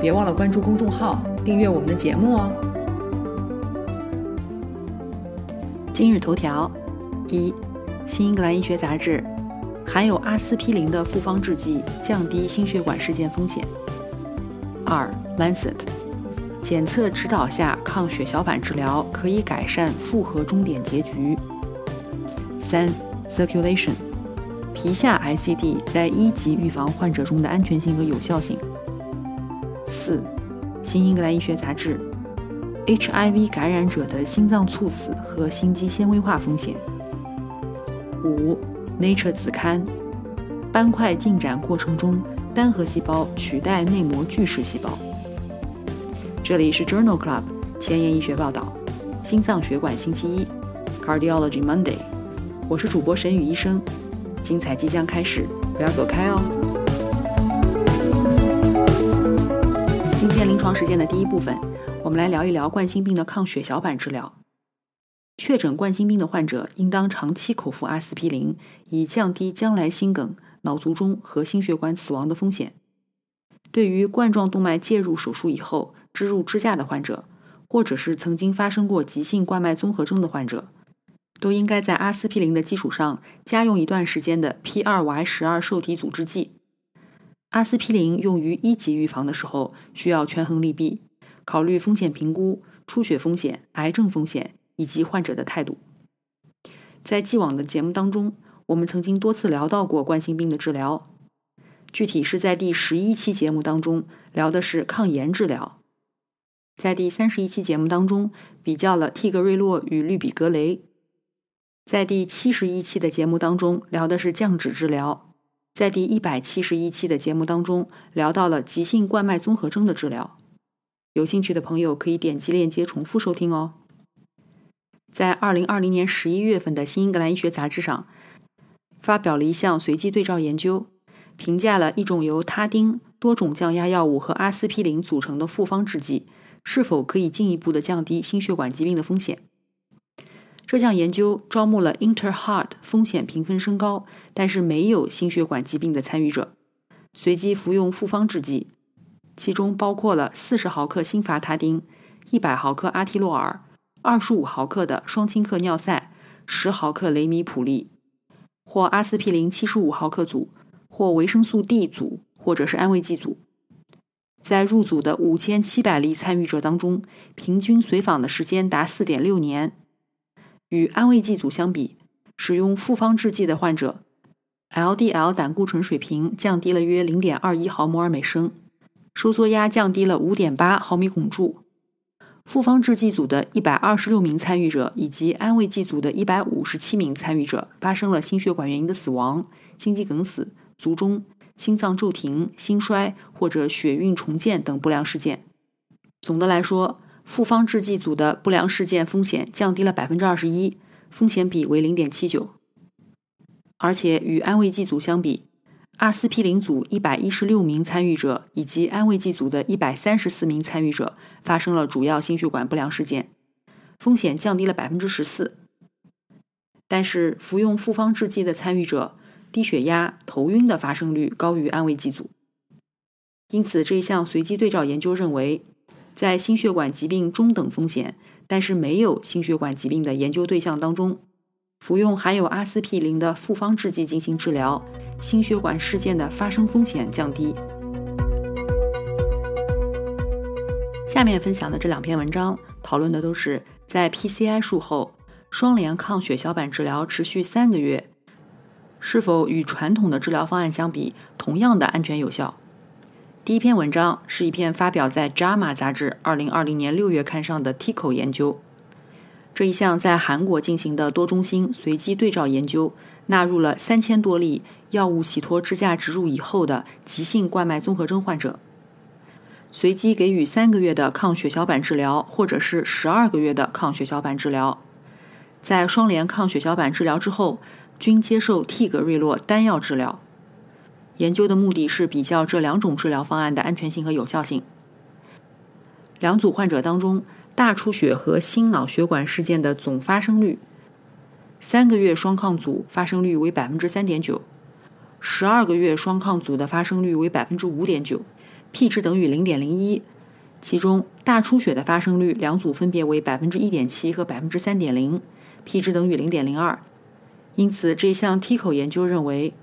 别忘了关注公众号，订阅我们的节目哦。今日头条：一，《新英格兰医学杂志》含有阿司匹林的复方制剂降低心血管事件风险。二，《Lancet》检测指导下抗血小板治疗可以改善复合终点结局。三，《Circulation》皮下 ICD 在一级预防患者中的安全性和有效性。四，《新英格兰医学杂志》：HIV 感染者的心脏猝死和心肌纤维化风险。五，《Nature》子刊：斑块进展过程中，单核细胞取代内膜巨噬细胞。这里是 Journal Club 前沿医学报道，心脏血管星期一，Cardiology Monday。我是主播沈宇医生，精彩即将开始，不要走开哦。今天临床实践的第一部分，我们来聊一聊冠心病的抗血小板治疗。确诊冠心病的患者应当长期口服阿司匹林，以降低将来心梗、脑卒中和心血管死亡的风险。对于冠状动脉介入手术以后植入支架的患者，或者是曾经发生过急性冠脉综合征的患者，都应该在阿司匹林的基础上加用一段时间的 P2Y 十二受体阻滞剂。阿司匹林用于一级预防的时候，需要权衡利弊，考虑风险评估、出血风险、癌症风险以及患者的态度。在既往的节目当中，我们曾经多次聊到过冠心病的治疗，具体是在第十一期节目当中聊的是抗炎治疗，在第三十一期节目当中比较了替格瑞洛与氯吡格雷，在第七十一期的节目当中聊的是降脂治疗。在第一百七十一期的节目当中，聊到了急性冠脉综合征的治疗。有兴趣的朋友可以点击链接重复收听哦。在二零二零年十一月份的《新英格兰医学杂志》上，发表了一项随机对照研究，评价了一种由他汀、多种降压药物和阿司匹林组成的复方制剂是否可以进一步的降低心血管疾病的风险。这项研究招募了 Inter-Heart 风险评分升高，但是没有心血管疾病的参与者，随机服用复方制剂，其中包括了四十毫克辛伐他汀、一百毫克阿替洛尔、二十五毫克的双氢克尿塞、十毫克雷米普利，或阿司匹林七十五毫克组，或维生素 D 组，或者是安慰剂组。在入组的五千七百例参与者当中，平均随访的时间达四点六年。与安慰剂组相比，使用复方制剂的患者，LDL 胆固醇水平降低了约零点二一毫摩尔每升，收缩压降低了五点八毫米汞柱。复方制剂组的一百二十六名参与者以及安慰剂组的一百五十七名参与者发生了心血管原因的死亡、心肌梗死、卒中、心脏骤停、心衰或者血运重建等不良事件。总的来说，复方制剂组的不良事件风险降低了百分之二十一，风险比为零点七九。而且与安慰剂组相比，阿司匹林组一百一十六名参与者以及安慰剂组的一百三十四名参与者发生了主要心血管不良事件，风险降低了百分之十四。但是服用复方制剂的参与者低血压、头晕的发生率高于安慰剂组，因此这一项随机对照研究认为。在心血管疾病中等风险，但是没有心血管疾病的研究对象当中，服用含有阿司匹林的复方制剂进行治疗，心血管事件的发生风险降低。下面分享的这两篇文章讨论的都是在 PCI 术后双联抗血小板治疗持续三个月，是否与传统的治疗方案相比同样的安全有效。第一篇文章是一篇发表在《JAMA》杂志二零二零年六月刊上的 TICO 研究。这一项在韩国进行的多中心随机对照研究，纳入了三千多例药物洗脱支架植入以后的急性冠脉综合征患者。随机给予三个月的抗血小板治疗，或者是十二个月的抗血小板治疗。在双联抗血小板治疗之后，均接受替格瑞洛单药治疗。研究的目的是比较这两种治疗方案的安全性和有效性。两组患者当中，大出血和心脑血管事件的总发生率，三个月双抗组发生率为百分之三点九，十二个月双抗组的发生率为百分之五点九，P 值等于零点零一。其中大出血的发生率，两组分别为百分之一点七和百分之三点零，P 值等于零点零二。因此，这项 T 口研究认为。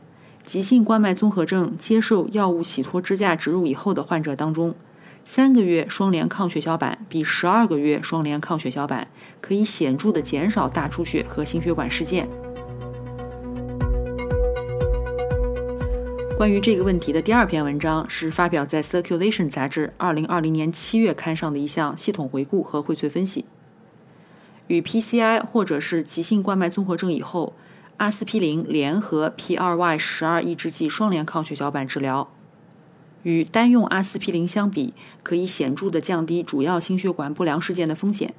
急性冠脉综合症接受药物洗脱支架植入以后的患者当中，三个月双联抗血小板比十二个月双联抗血小板可以显著的减少大出血和心血管事件。关于这个问题的第二篇文章是发表在《Circulation》杂志二零二零年七月刊上的一项系统回顾和荟萃分析，与 PCI 或者是急性冠脉综合症以后。阿司匹林联合 P2Y 十二抑制剂双联抗血小板治疗，与单用阿司匹林相比，可以显著的降低主要心血管不良事件的风险，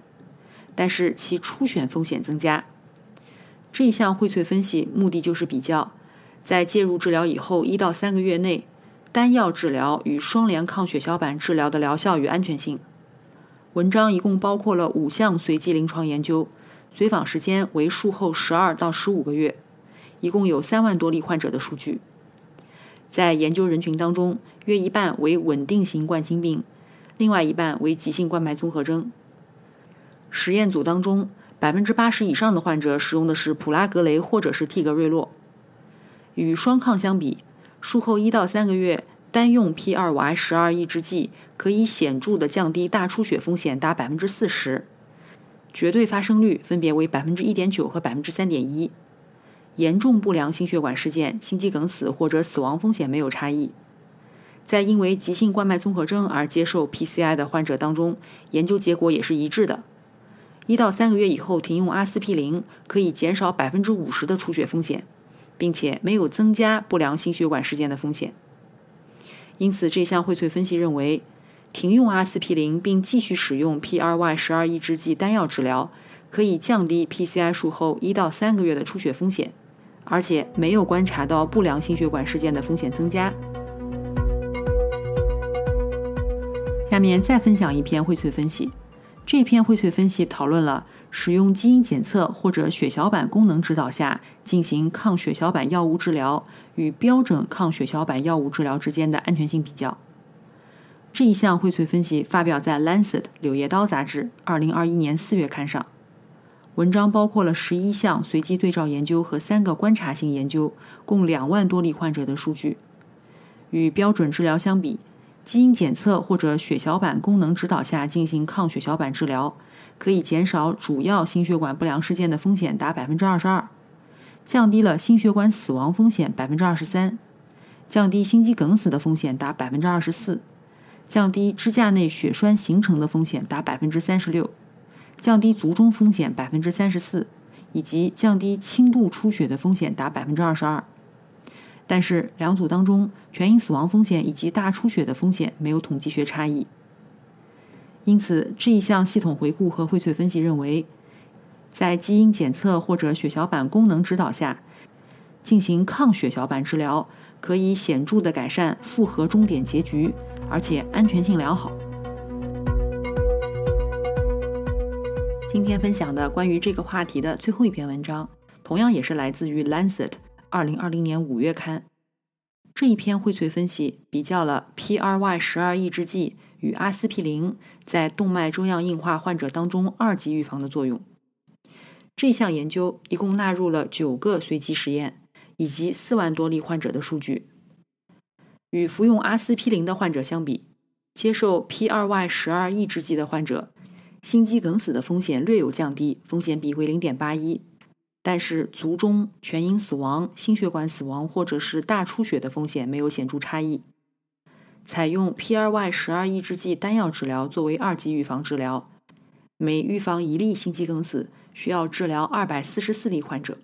但是其出血风险增加。这一项荟萃分析目的就是比较，在介入治疗以后一到三个月内，单药治疗与双联抗血小板治疗的疗效与安全性。文章一共包括了五项随机临床研究。随访时间为术后十二到十五个月，一共有三万多例患者的数据。在研究人群当中，约一半为稳定型冠心病，另外一半为急性冠脉综合征。实验组当中，百分之八十以上的患者使用的是普拉格雷或者是替格瑞洛。与双抗相比，术后一到三个月单用 P2Y 十二抑制剂可以显著的降低大出血风险达百分之四十。绝对发生率分别为百分之一点九和百分之三点一，严重不良心血管事件、心肌梗死或者死亡风险没有差异。在因为急性冠脉综合征而接受 PCI 的患者当中，研究结果也是一致的。一到三个月以后停用阿司匹林可以减少百分之五十的出血风险，并且没有增加不良心血管事件的风险。因此，这项荟萃分析认为。停用阿司匹林并继续使用 P2Y 十二抑制剂单药治疗，可以降低 PCI 术后一到三个月的出血风险，而且没有观察到不良心血管事件的风险增加。下面再分享一篇荟萃分析。这篇荟萃分析讨论了使用基因检测或者血小板功能指导下进行抗血小板药物治疗与标准抗血小板药物治疗之间的安全性比较。这一项荟萃分析发表在《Lancet》柳叶刀杂志二零二一年四月刊上。文章包括了十一项随机对照研究和三个观察性研究，共两万多例患者的数据。与标准治疗相比，基因检测或者血小板功能指导下进行抗血小板治疗，可以减少主要心血管不良事件的风险达百分之二十二，降低了心血管死亡风险百分之二十三，降低心肌梗死的风险达百分之二十四。降低支架内血栓形成的风险达百分之三十六，降低卒中风险百分之三十四，以及降低轻度出血的风险达百分之二十二。但是两组当中全因死亡风险以及大出血的风险没有统计学差异。因此这一项系统回顾和荟萃分析认为，在基因检测或者血小板功能指导下进行抗血小板治疗，可以显著的改善复合终点结局。而且安全性良好。今天分享的关于这个话题的最后一篇文章，同样也是来自于《Lancet》二零二零年五月刊。这一篇荟萃分析比较了 PRY 十二抑制剂与阿司匹林在动脉粥样硬化患者当中二级预防的作用。这项研究一共纳入了九个随机实验，以及四万多例患者的数据。与服用阿司匹林的患者相比，接受 P2Y 十二抑制剂的患者，心肌梗死的风险略有降低，风险比为零点八一。但是卒中、全因死亡、心血管死亡或者是大出血的风险没有显著差异。采用 P2Y 十二抑制剂单药治疗作为二级预防治疗，每预防一例心肌梗死需要治疗二百四十四例患者，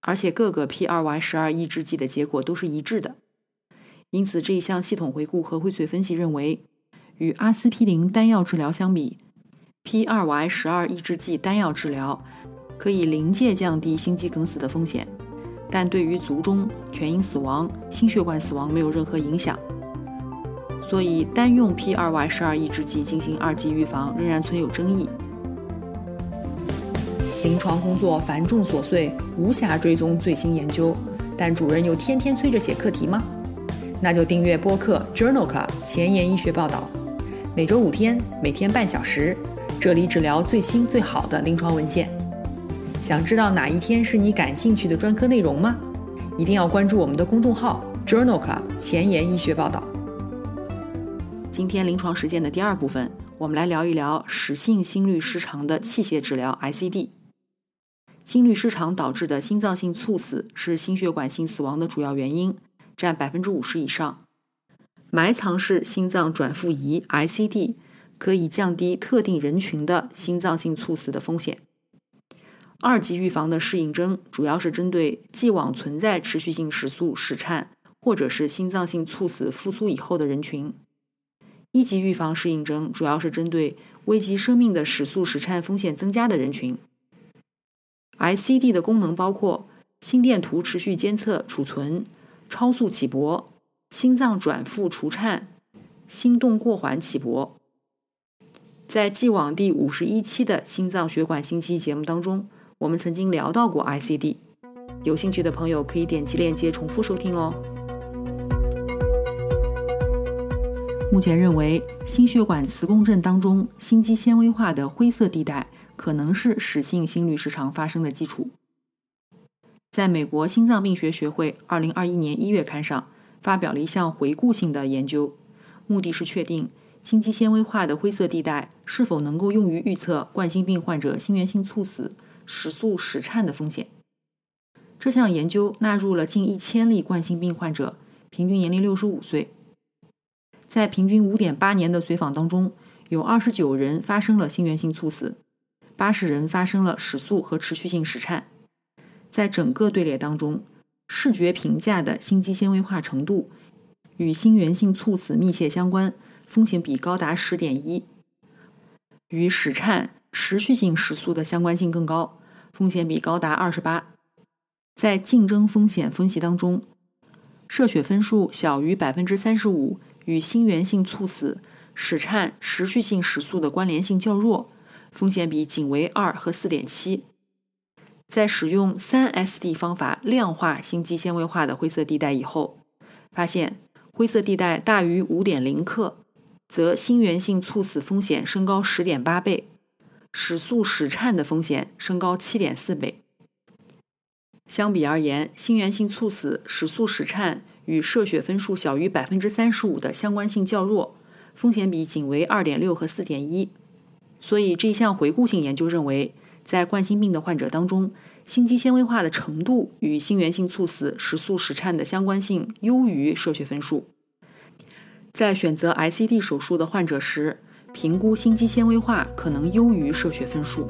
而且各个 P2Y 十二抑制剂的结果都是一致的。因此，这一项系统回顾和荟萃分析认为，与阿司匹林单药治疗相比，P2Y 十二抑制剂单药治疗可以临界降低心肌梗死的风险，但对于卒中、全因死亡、心血管死亡没有任何影响。所以，单用 P2Y 十二抑制剂进行二级预防仍然存有争议。临床工作繁重琐碎，无暇追踪最新研究，但主任又天天催着写课题吗？那就订阅播客 Journal Club 前沿医学报道。每周五天，每天半小时，这里只聊最新最好的临床文献。想知道哪一天是你感兴趣的专科内容吗？一定要关注我们的公众号 Journal Club 前沿医学报道。今天临床实践的第二部分，我们来聊一聊室性心律失常的器械治疗 ICD。心律失常导致的心脏性猝死是心血管性死亡的主要原因，占百分之五十以上。埋藏式心脏转复仪 （ICD） 可以降低特定人群的心脏性猝死的风险。二级预防的适应症主要是针对既往存在持续性室速室颤或者是心脏性猝死复苏以后的人群。一级预防适应症主要是针对危及生命的室速室颤风险增加的人群。ICD 的功能包括心电图持续监测储存、超速起搏。心脏转复除颤，心动过缓起搏。在既往第五十一期的心脏血管星期节目当中，我们曾经聊到过 ICD，有兴趣的朋友可以点击链接重复收听哦。目前认为，心血管磁共振当中心肌纤维化的灰色地带可能是室性心律失常发生的基础。在美国心脏病学学会二零二一年一月刊上。发表了一项回顾性的研究，目的是确定心肌纤维化的灰色地带是否能够用于预测冠心病患者心源性猝死、室速室颤的风险。这项研究纳入了近一千例冠心病患者，平均年龄六十五岁。在平均五点八年的随访当中，有二十九人发生了心源性猝死，八十人发生了室速和持续性室颤。在整个队列当中，视觉评价的心肌纤维化程度与心源性猝死密切相关，风险比高达十点一；与室颤、持续性时速的相关性更高，风险比高达二十八。在竞争风险分析当中，射血分数小于百分之三十五与心源性猝死、室颤、持续性时速的关联性较弱，风险比仅为二和四点七。在使用三 SD 方法量化心肌纤维化的灰色地带以后，发现灰色地带大于五点零克，则心源性猝死风险升高十点八倍，室速室颤的风险升高七点四倍。相比而言，心源性猝死、室速室颤与射血分数小于百分之三十五的相关性较弱，风险比仅为二点六和四点一。所以这一项回顾性研究认为。在冠心病的患者当中，心肌纤维化的程度与心源性猝死、室速室颤的相关性优于射血分数。在选择 ICD 手术的患者时，评估心肌纤维化可能优于射血分数。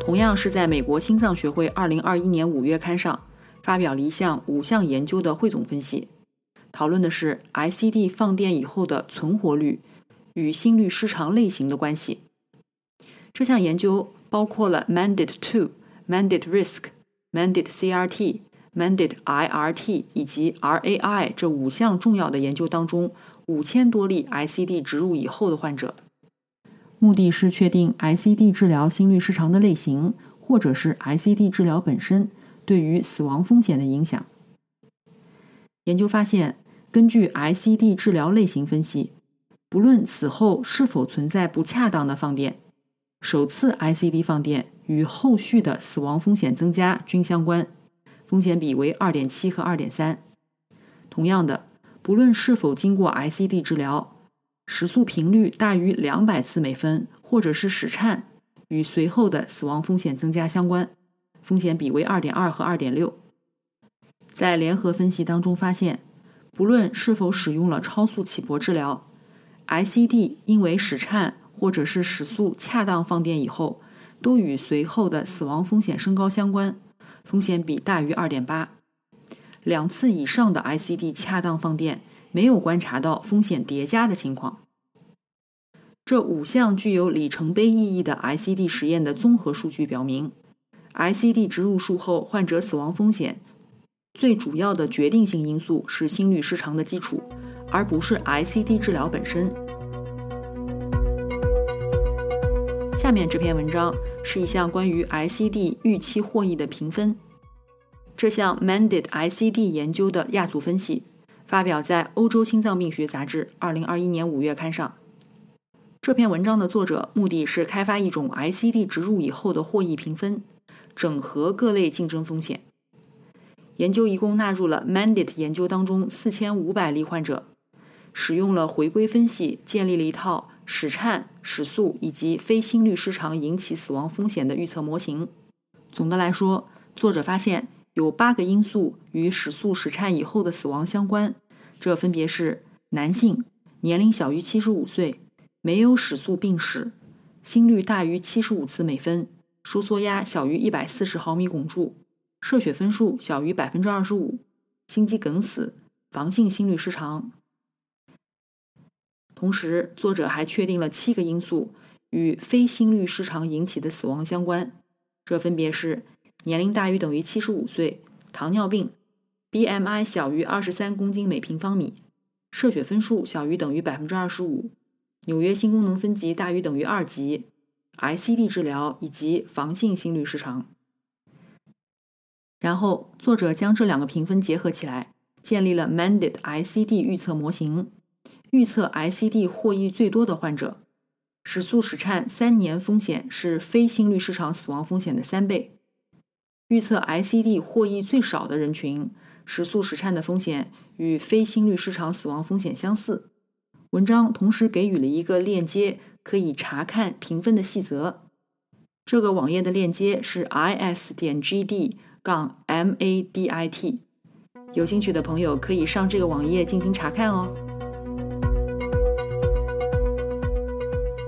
同样是在美国心脏学会2021年5月刊上发表了一项五项研究的汇总分析，讨论的是 ICD 放电以后的存活率。与心律失常类型的关系。这项研究包括了 Mandate Two、Mandate Risk、Mandate CRT、Mandate IRT 以及 RAI 这五项重要的研究当中五千多例 ICD 植入以后的患者，目的是确定 ICD 治疗心律失常的类型，或者是 ICD 治疗本身对于死亡风险的影响。研究发现，根据 ICD 治疗类型分析。不论此后是否存在不恰当的放电，首次 ICD 放电与后续的死亡风险增加均相关，风险比为二点七和二点三。同样的，不论是否经过 ICD 治疗，时速频率大于两百次每分，或者是室颤，与随后的死亡风险增加相关，风险比为二点二和二点六。在联合分析当中发现，不论是否使用了超速起搏治疗。ICD 因为室颤或者是室速恰当放电以后，都与随后的死亡风险升高相关，风险比大于二点八。两次以上的 ICD 恰当放电没有观察到风险叠加的情况。这五项具有里程碑意义的 ICD 实验的综合数据表明，ICD 植入术后患者死亡风险最主要的决定性因素是心律失常的基础，而不是 ICD 治疗本身。下面这篇文章是一项关于 ICD 预期获益的评分。这项 Mandate ICD 研究的亚组分析发表在《欧洲心脏病学杂志》2021年5月刊上。这篇文章的作者目的是开发一种 ICD 植入以后的获益评分，整合各类竞争风险。研究一共纳入了 Mandate 研究当中4500例患者，使用了回归分析，建立了一套室颤、室速以及非心律失常引起死亡风险的预测模型。总的来说，作者发现有八个因素与室速、室颤以后的死亡相关，这分别是男性、年龄小于75岁。没有室速病史，心率大于七十五次每分，收缩压小于一百四十毫米汞柱，射血分数小于百分之二十五，心肌梗死，房性心律失常。同时，作者还确定了七个因素与非心律失常引起的死亡相关，这分别是年龄大于等于七十五岁，糖尿病，BMI 小于二十三公斤每平方米，射血分数小于等于百分之二十五。纽约心功能分级大于等于二级，ICD 治疗以及房性心律失常。然后，作者将这两个评分结合起来，建立了 Mandate ICD 预测模型，预测 ICD 获益最多的患者，室速室颤三年风险是非心律失常死亡风险的三倍；预测 ICD 获益最少的人群，室速室颤的风险与非心律失常死亡风险相似。文章同时给予了一个链接，可以查看评分的细则。这个网页的链接是 is 点 gd 杠 madit，有兴趣的朋友可以上这个网页进行查看哦。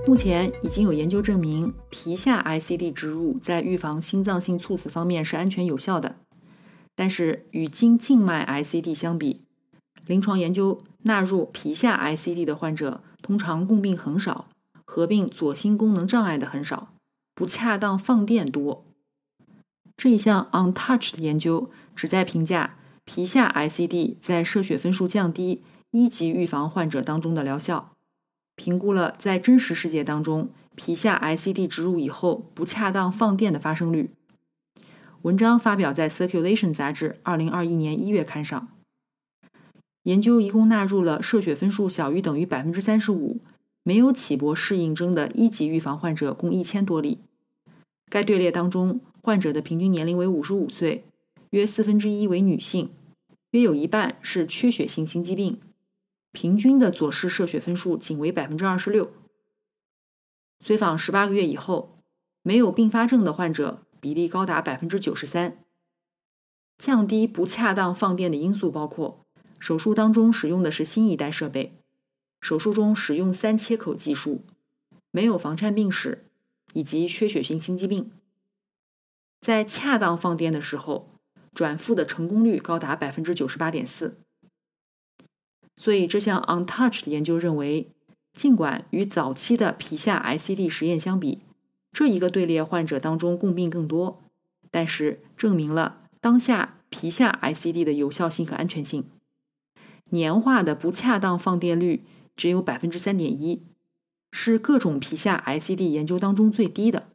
目前已经有研究证明，皮下 ICD 植入在预防心脏性猝死方面是安全有效的。但是与经静脉 ICD 相比，临床研究。纳入皮下 ICD 的患者通常共病很少，合并左心功能障碍的很少，不恰当放电多。这一项 Untouched 研究旨在评价皮下 ICD 在射血分数降低一级预防患者当中的疗效，评估了在真实世界当中皮下 ICD 植入以后不恰当放电的发生率。文章发表在 Circulation 杂志2021年1月刊上。研究一共纳入了射血分数小于等于百分之三十五、没有起搏适应症的一级预防患者共一千多例。该队列当中，患者的平均年龄为五十五岁，约四分之一为女性，约有一半是缺血性心肌病。平均的左室射血分数仅为百分之二十六。随访十八个月以后，没有并发症的患者比例高达百分之九十三。降低不恰当放电的因素包括。手术当中使用的是新一代设备，手术中使用三切口技术，没有房颤病史，以及缺血性心肌病。在恰当放电的时候，转复的成功率高达百分之九十八点四。所以这项 Untouched 研究认为，尽管与早期的皮下 ICD 实验相比，这一个队列患者当中共病更多，但是证明了当下皮下 ICD 的有效性和安全性。年化的不恰当放电率只有百分之三点一，是各种皮下 ICD 研究当中最低的，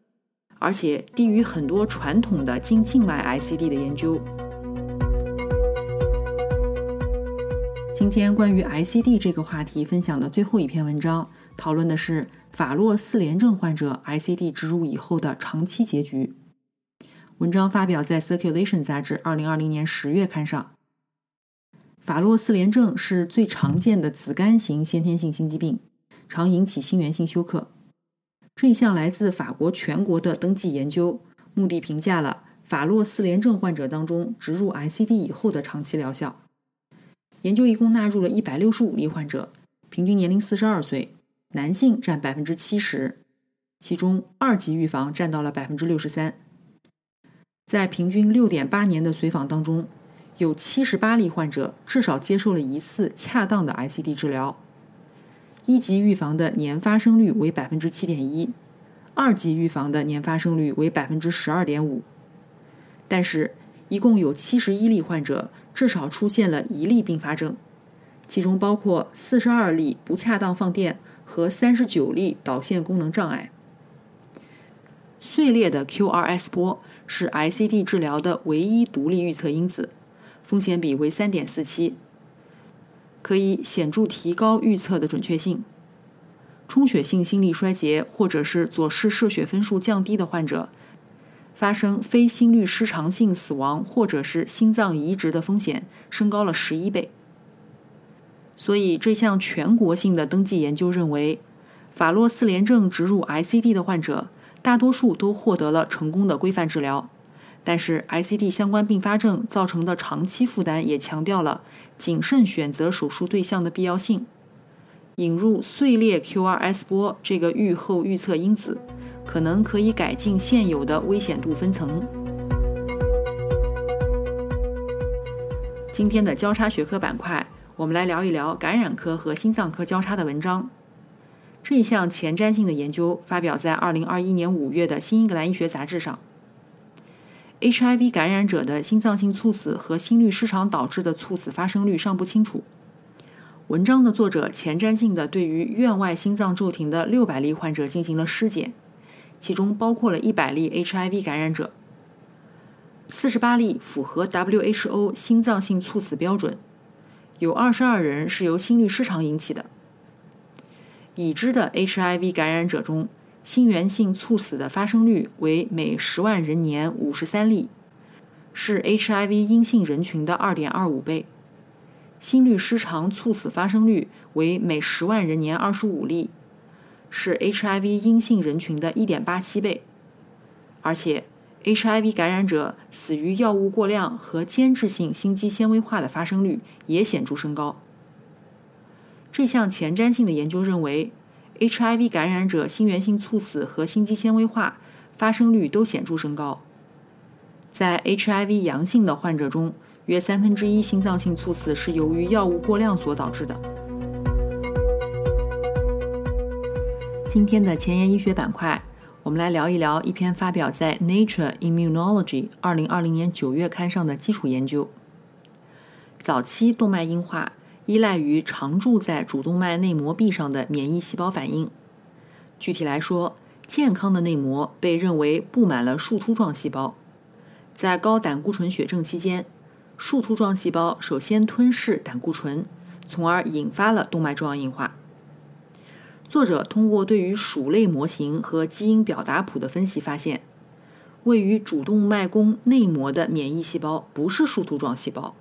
而且低于很多传统的经静脉 ICD 的研究。今天关于 ICD 这个话题分享的最后一篇文章，讨论的是法洛四联症患者 ICD 植入以后的长期结局。文章发表在 Circulation 杂志二零二零年十月刊上。法洛四联症是最常见的子肝型先天性心肌病，常引起心源性休克。这一项来自法国全国的登记研究，目的评价了法洛四联症患者当中植入 ICD 以后的长期疗效。研究一共纳入了一百六十五例患者，平均年龄四十二岁，男性占百分之七十，其中二级预防占到了百分之六十三。在平均六点八年的随访当中。有七十八例患者至少接受了一次恰当的 ICD 治疗。一级预防的年发生率为百分之七点一，二级预防的年发生率为百分之十二点五。但是，一共有七十一例患者至少出现了一例并发症，其中包括四十二例不恰当放电和三十九例导线功能障碍。碎裂的 QRS 波是 ICD 治疗的唯一独立预测因子，风险比为三点四七。可以显著提高预测的准确性。充血性心力衰竭或者是左室射血分数降低的患者，发生非心律失常性死亡或者是心脏移植的风险升高了十一倍。所以，这项全国性的登记研究认为，法洛四联症植入 ICD 的患者，大多数都获得了成功的规范治疗。但是，ICD 相关并发症造成的长期负担也强调了谨慎选择手术对象的必要性。引入碎裂 QRS 波这个预后预测因子，可能可以改进现有的危险度分层。今天的交叉学科板块，我们来聊一聊感染科和心脏科交叉的文章。这一项前瞻性的研究发表在2021年5月的《新英格兰医学杂志》上。HIV 感染者的心脏性猝死和心律失常导致的猝死发生率尚不清楚。文章的作者前瞻性的对于院外心脏骤停的六百例患者进行了尸检，其中包括了一百例 HIV 感染者，四十八例符合 WHO 心脏性猝死标准，有二十二人是由心律失常引起的。已知的 HIV 感染者中，心源性猝死的发生率为每十万人年五十三例，是 HIV 阴性人群的二点二五倍；心律失常猝死发生率为每十万人年二十五例，是 HIV 阴性人群的一点八七倍。而且，HIV 感染者死于药物过量和间质性心肌纤维化的发生率也显著升高。这项前瞻性的研究认为。HIV 感染者心源性猝死和心肌纤维化发生率都显著升高。在 HIV 阳性的患者中，约三分之一心脏性猝死是由于药物过量所导致的。今天的前沿医学板块，我们来聊一聊一篇发表在《Nature Immunology》二零二零年九月刊上的基础研究：早期动脉硬化。依赖于常驻在主动脉内膜壁上的免疫细胞反应。具体来说，健康的内膜被认为布满了树突状细胞。在高胆固醇血症期间，树突状细胞首先吞噬胆固醇，从而引发了动脉粥样硬化。作者通过对于鼠类模型和基因表达谱的分析发现，位于主动脉弓内膜的免疫细胞不是树突状细胞，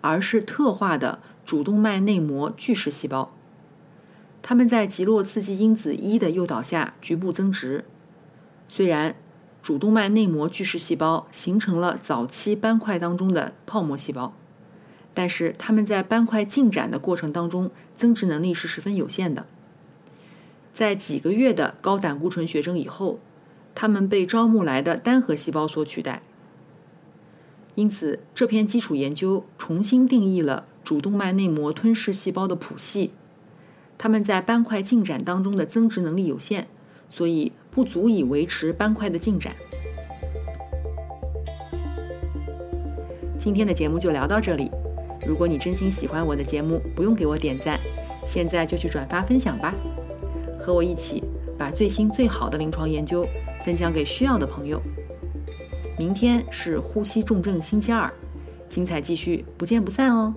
而是特化的。主动脉内膜巨噬细胞，它们在极弱刺激因子一的诱导下局部增殖。虽然主动脉内膜巨噬细胞形成了早期斑块当中的泡沫细胞，但是它们在斑块进展的过程当中增殖能力是十分有限的。在几个月的高胆固醇血症以后，他们被招募来的单核细胞所取代。因此，这篇基础研究重新定义了。主动脉内膜吞噬细胞的谱系，它们在斑块进展当中的增殖能力有限，所以不足以维持斑块的进展。今天的节目就聊到这里。如果你真心喜欢我的节目，不用给我点赞，现在就去转发分享吧，和我一起把最新最好的临床研究分享给需要的朋友。明天是呼吸重症星期二，精彩继续，不见不散哦。